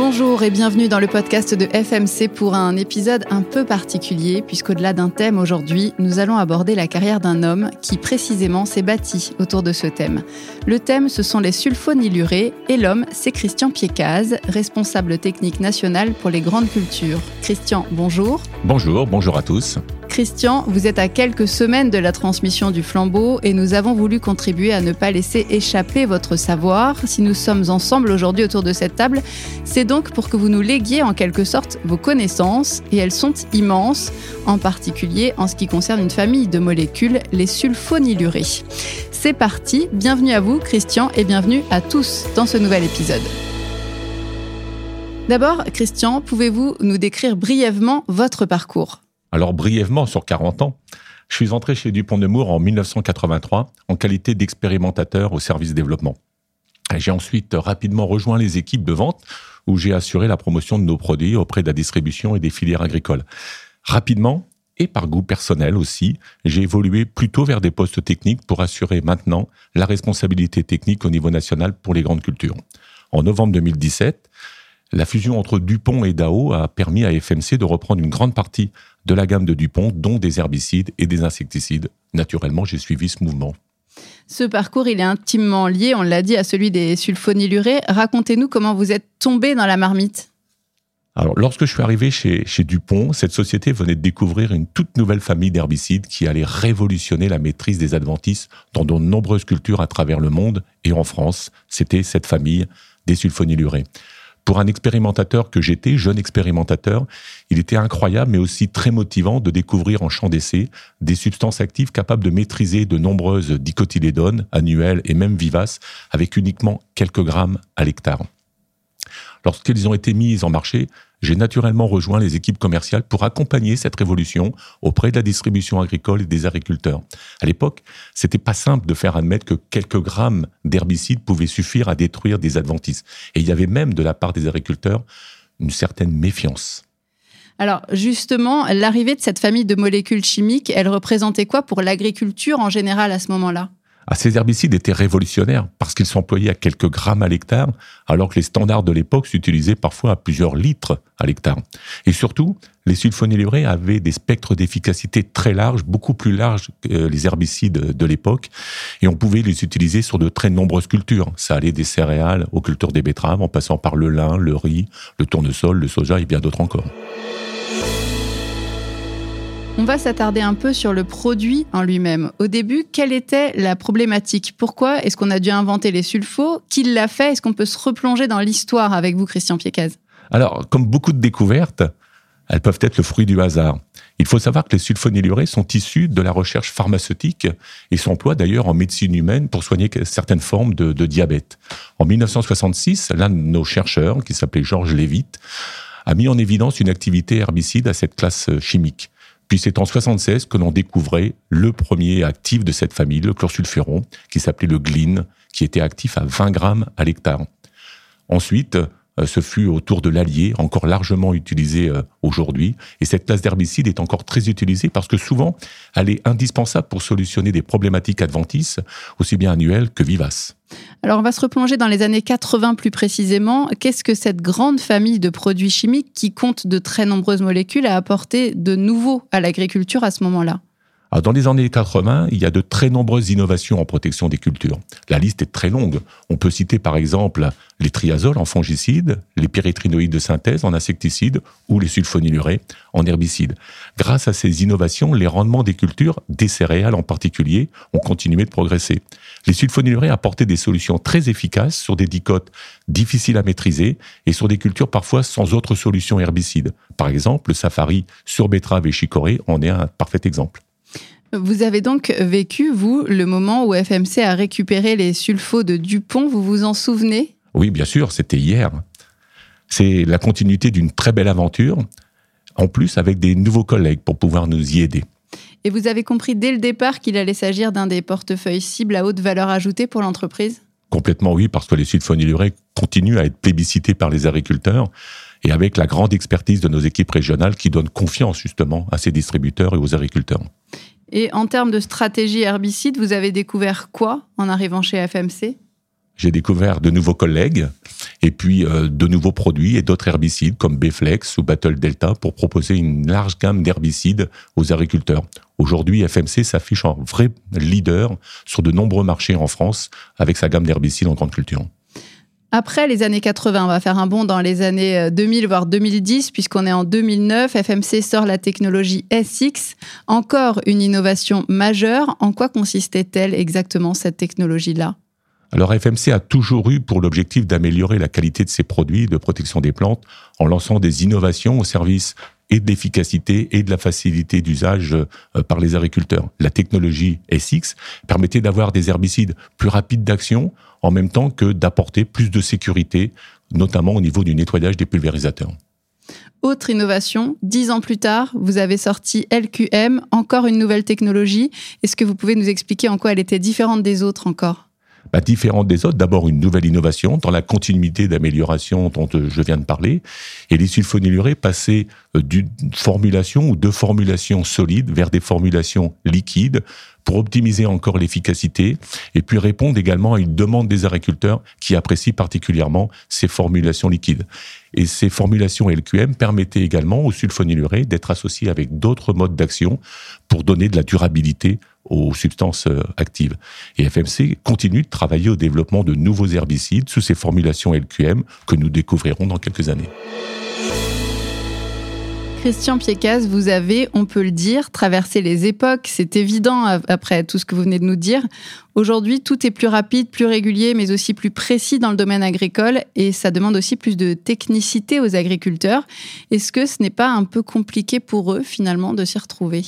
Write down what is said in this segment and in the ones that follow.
Bonjour et bienvenue dans le podcast de FMC pour un épisode un peu particulier puisqu'au-delà d'un thème aujourd'hui, nous allons aborder la carrière d'un homme qui précisément s'est bâti autour de ce thème. Le thème, ce sont les sulfonylurés et l'homme, c'est Christian Piecaz, responsable technique national pour les grandes cultures. Christian, bonjour. Bonjour, bonjour à tous. Christian, vous êtes à quelques semaines de la transmission du flambeau et nous avons voulu contribuer à ne pas laisser échapper votre savoir. Si nous sommes ensemble aujourd'hui autour de cette table, c'est donc pour que vous nous léguiez en quelque sorte vos connaissances et elles sont immenses, en particulier en ce qui concerne une famille de molécules, les sulfonylurées. C'est parti, bienvenue à vous Christian et bienvenue à tous dans ce nouvel épisode. D'abord, Christian, pouvez-vous nous décrire brièvement votre parcours? Alors brièvement, sur 40 ans, je suis entré chez Dupont-Nemours en 1983 en qualité d'expérimentateur au service développement. J'ai ensuite rapidement rejoint les équipes de vente où j'ai assuré la promotion de nos produits auprès de la distribution et des filières agricoles. Rapidement, et par goût personnel aussi, j'ai évolué plutôt vers des postes techniques pour assurer maintenant la responsabilité technique au niveau national pour les grandes cultures. En novembre 2017, la fusion entre Dupont et Dao a permis à FMC de reprendre une grande partie de la gamme de Dupont, dont des herbicides et des insecticides. Naturellement, j'ai suivi ce mouvement. Ce parcours, il est intimement lié, on l'a dit, à celui des sulfonylurés. Racontez-nous comment vous êtes tombé dans la marmite. Alors, lorsque je suis arrivé chez, chez Dupont, cette société venait de découvrir une toute nouvelle famille d'herbicides qui allait révolutionner la maîtrise des adventices dans de nombreuses cultures à travers le monde et en France. C'était cette famille des sulfonylurés. Pour un expérimentateur que j'étais, jeune expérimentateur, il était incroyable mais aussi très motivant de découvrir en champ d'essai des substances actives capables de maîtriser de nombreuses dicotylédones annuelles et même vivaces avec uniquement quelques grammes à l'hectare. Lorsqu'elles ont été mises en marché, j'ai naturellement rejoint les équipes commerciales pour accompagner cette révolution auprès de la distribution agricole et des agriculteurs. À l'époque, c'était pas simple de faire admettre que quelques grammes d'herbicides pouvaient suffire à détruire des adventices. Et il y avait même de la part des agriculteurs une certaine méfiance. Alors justement, l'arrivée de cette famille de molécules chimiques, elle représentait quoi pour l'agriculture en général à ce moment-là? Ah, ces herbicides étaient révolutionnaires parce qu'ils s'employaient à quelques grammes à l'hectare, alors que les standards de l'époque s'utilisaient parfois à plusieurs litres à l'hectare. Et surtout, les sulfonylurés avaient des spectres d'efficacité très larges, beaucoup plus larges que les herbicides de l'époque, et on pouvait les utiliser sur de très nombreuses cultures. Ça allait des céréales aux cultures des betteraves, en passant par le lin, le riz, le tournesol, le soja et bien d'autres encore. On va s'attarder un peu sur le produit en lui-même. Au début, quelle était la problématique? Pourquoi est-ce qu'on a dû inventer les sulfos? Qui l'a fait? Est-ce qu'on peut se replonger dans l'histoire avec vous, Christian Piecaz Alors, comme beaucoup de découvertes, elles peuvent être le fruit du hasard. Il faut savoir que les sulfonylurés sont issus de la recherche pharmaceutique et s'emploient d'ailleurs en médecine humaine pour soigner certaines formes de, diabète. En 1966, l'un de nos chercheurs, qui s'appelait Georges Levitt, a mis en évidence une activité herbicide à cette classe chimique. Puis c'est en 76 que l'on découvrait le premier actif de cette famille, le chlorsulfuron, qui s'appelait le glyne, qui était actif à 20 grammes à l'hectare. Ensuite, euh, ce fut autour de l'allier, encore largement utilisé euh, aujourd'hui. Et cette classe d'herbicide est encore très utilisée parce que souvent, elle est indispensable pour solutionner des problématiques adventices, aussi bien annuelles que vivaces. Alors, on va se replonger dans les années 80 plus précisément. Qu'est-ce que cette grande famille de produits chimiques qui compte de très nombreuses molécules a apporté de nouveau à l'agriculture à ce moment-là? Dans les années 80, il y a de très nombreuses innovations en protection des cultures. La liste est très longue. On peut citer par exemple les triazoles en fongicides, les pyrétrinoïdes de synthèse en insecticides ou les sulfonylurés en herbicides. Grâce à ces innovations, les rendements des cultures, des céréales en particulier, ont continué de progresser. Les sulfonylurés apportaient des solutions très efficaces sur des dicotes difficiles à maîtriser et sur des cultures parfois sans autre solution herbicide. Par exemple, le safari sur betterave et chicorée en est un parfait exemple. Vous avez donc vécu, vous, le moment où FMC a récupéré les sulfos de Dupont, vous vous en souvenez? Oui, bien sûr, c'était hier. C'est la continuité d'une très belle aventure, en plus avec des nouveaux collègues pour pouvoir nous y aider. Et vous avez compris dès le départ qu'il allait s'agir d'un des portefeuilles cibles à haute valeur ajoutée pour l'entreprise? Complètement oui, parce que les sulfonylurés continuent à être plébiscités par les agriculteurs et avec la grande expertise de nos équipes régionales qui donnent confiance justement à ces distributeurs et aux agriculteurs. Et en termes de stratégie herbicide, vous avez découvert quoi en arrivant chez FMC j'ai découvert de nouveaux collègues et puis euh, de nouveaux produits et d'autres herbicides comme Bflex ou Battle Delta pour proposer une large gamme d'herbicides aux agriculteurs. Aujourd'hui, FMC s'affiche en vrai leader sur de nombreux marchés en France avec sa gamme d'herbicides en grande culture. Après les années 80, on va faire un bond dans les années 2000 euh, voire 2010 puisqu'on est en 2009. FMC sort la technologie SX, encore une innovation majeure. En quoi consistait-elle exactement cette technologie-là? Alors FMC a toujours eu pour l'objectif d'améliorer la qualité de ses produits de protection des plantes en lançant des innovations au service et de l'efficacité et de la facilité d'usage euh, par les agriculteurs. La technologie SX permettait d'avoir des herbicides plus rapides d'action en même temps que d'apporter plus de sécurité, notamment au niveau du nettoyage des pulvérisateurs. Autre innovation, dix ans plus tard, vous avez sorti LQM, encore une nouvelle technologie. Est-ce que vous pouvez nous expliquer en quoi elle était différente des autres encore? Bah, différente des autres. D'abord, une nouvelle innovation dans la continuité d'amélioration dont euh, je viens de parler. Et les sulfonylurés passaient euh, d'une formulation ou de formulations solides vers des formulations liquides pour optimiser encore l'efficacité et puis répondre également à une demande des agriculteurs qui apprécient particulièrement ces formulations liquides. Et ces formulations LQM permettaient également aux sulfonylurés d'être associés avec d'autres modes d'action pour donner de la durabilité aux substances euh, actives. Et FMC continue de travailler au développement de nouveaux herbicides sous ces formulations LQM que nous découvrirons dans quelques années. Christian Piecas, vous avez, on peut le dire, traversé les époques. C'est évident après tout ce que vous venez de nous dire. Aujourd'hui, tout est plus rapide, plus régulier, mais aussi plus précis dans le domaine agricole et ça demande aussi plus de technicité aux agriculteurs. Est-ce que ce n'est pas un peu compliqué pour eux finalement de s'y retrouver?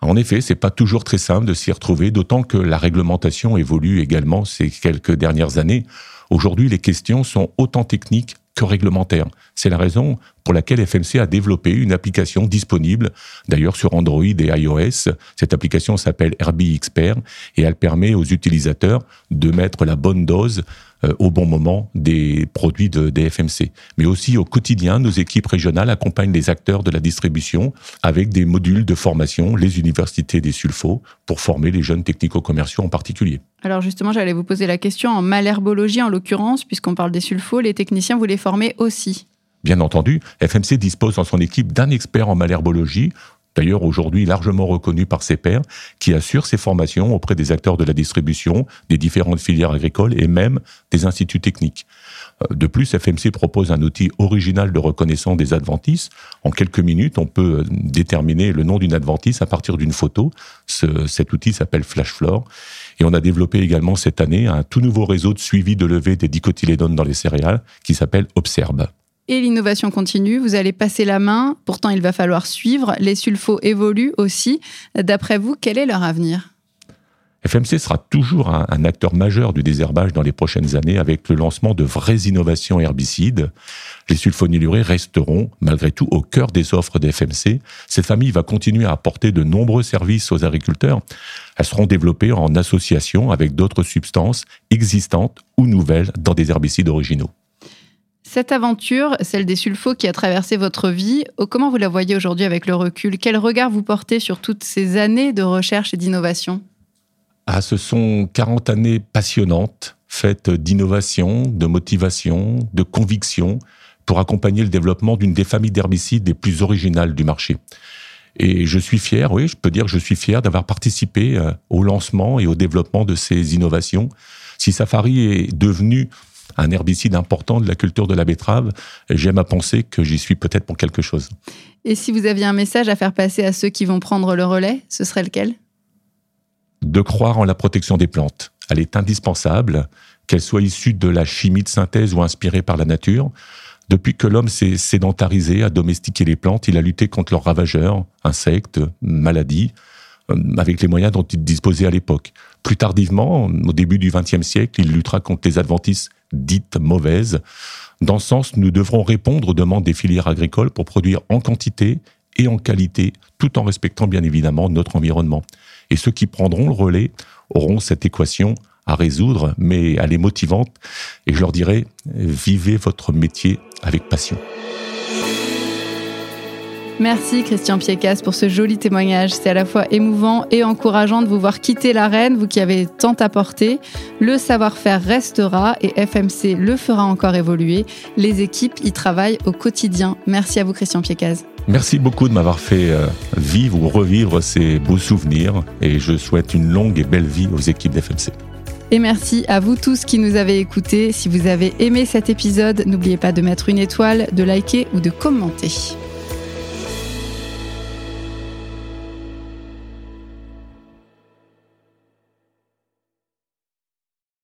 En effet, c'est pas toujours très simple de s'y retrouver, d'autant que la réglementation évolue également ces quelques dernières années. Aujourd'hui, les questions sont autant techniques que réglementaires. C'est la raison pour laquelle FMC a développé une application disponible, d'ailleurs sur Android et iOS. Cette application s'appelle RB Expert et elle permet aux utilisateurs de mettre la bonne dose euh, au bon moment des produits de, des FMC. Mais aussi au quotidien, nos équipes régionales accompagnent les acteurs de la distribution avec des modules de formation, les universités des sulfos, pour former les jeunes technico-commerciaux en particulier. Alors justement, j'allais vous poser la question en malherbologie en l'occurrence, puisqu'on parle des sulfos, les techniciens, vous les formez aussi Bien entendu, FMC dispose dans son équipe d'un expert en malherbologie d'ailleurs aujourd'hui largement reconnu par ses pairs, qui assure ses formations auprès des acteurs de la distribution, des différentes filières agricoles et même des instituts techniques. Euh, de plus, FMC propose un outil original de reconnaissance des adventices. En quelques minutes, on peut euh, déterminer le nom d'une adventice à partir d'une photo. cet outil s'appelle FlashFlore. Et on a développé également cette année un tout nouveau réseau de suivi de levée des dicotylédones dans les céréales qui s'appelle Observe et l'innovation continue. Vous allez passer la main, pourtant il va falloir suivre. Les sulfos évoluent aussi. D'après vous, quel est leur avenir? FMC sera toujours un, acteur majeur du désherbage dans les prochaines années avec le lancement de vraies innovations herbicides. Les sulfonylurés resteront malgré tout au cœur des offres des FMC. Cette famille va continuer à apporter de nombreux services aux agriculteurs. Elles seront développées en association avec d'autres substances existantes ou nouvelles dans des herbicides originaux. Cette aventure, celle des sulfos qui a traversé votre vie, oh, comment vous la voyez aujourd'hui avec le recul? Quel regard vous portez sur toutes ces années de recherche et d'innovation? Ah, Ce sont 40 années passionnantes, faites d'innovation, de motivation, de conviction, pour accompagner le développement d'une des familles d'herbicides les plus originales du marché. Et je suis fier, oui, je peux dire que je suis fier d'avoir participé euh, au lancement et au développement de ces innovations. Si Safari est devenu un herbicide important de la culture de la betterave, j'aime à penser que j'y suis peut-être pour quelque chose. Et si vous aviez un message à faire passer à ceux qui vont prendre le relais, ce serait lequel? De croire en la protection des plantes. Elle est indispensable, qu'elle soit issue de la chimie de synthèse ou inspirée par la nature. Depuis que l'homme s'est sédentarisé, a domestiqué les plantes, il a lutté contre leurs ravageurs, insectes, maladies, euh, avec les moyens dont il disposait à l'époque. Plus tardivement, au début du XXe siècle, il luttera contre les adventices dites mauvaises. Dans ce sens, nous devrons répondre aux demandes des filières agricoles pour produire en quantité et en qualité, tout en respectant bien évidemment notre environnement. Et ceux qui prendront le relais auront cette équation à résoudre, mais elle est motivante. Et je leur dirai, vivez votre métier avec passion. Merci Christian Piecas pour ce joli témoignage. C'est à la fois émouvant et encourageant de vous voir quitter l'arène, vous qui avez tant apporté. Le savoir-faire restera et FMC le fera encore évoluer. Les équipes y travaillent au quotidien. Merci à vous Christian Piecas. Merci beaucoup de m'avoir fait euh, vivre ou revivre ces beaux souvenirs et je souhaite une longue et belle vie aux équipes d'FMC. Et merci à vous tous qui nous avez écoutés. Si vous avez aimé cet épisode, n'oubliez pas de mettre une étoile, de liker ou de commenter.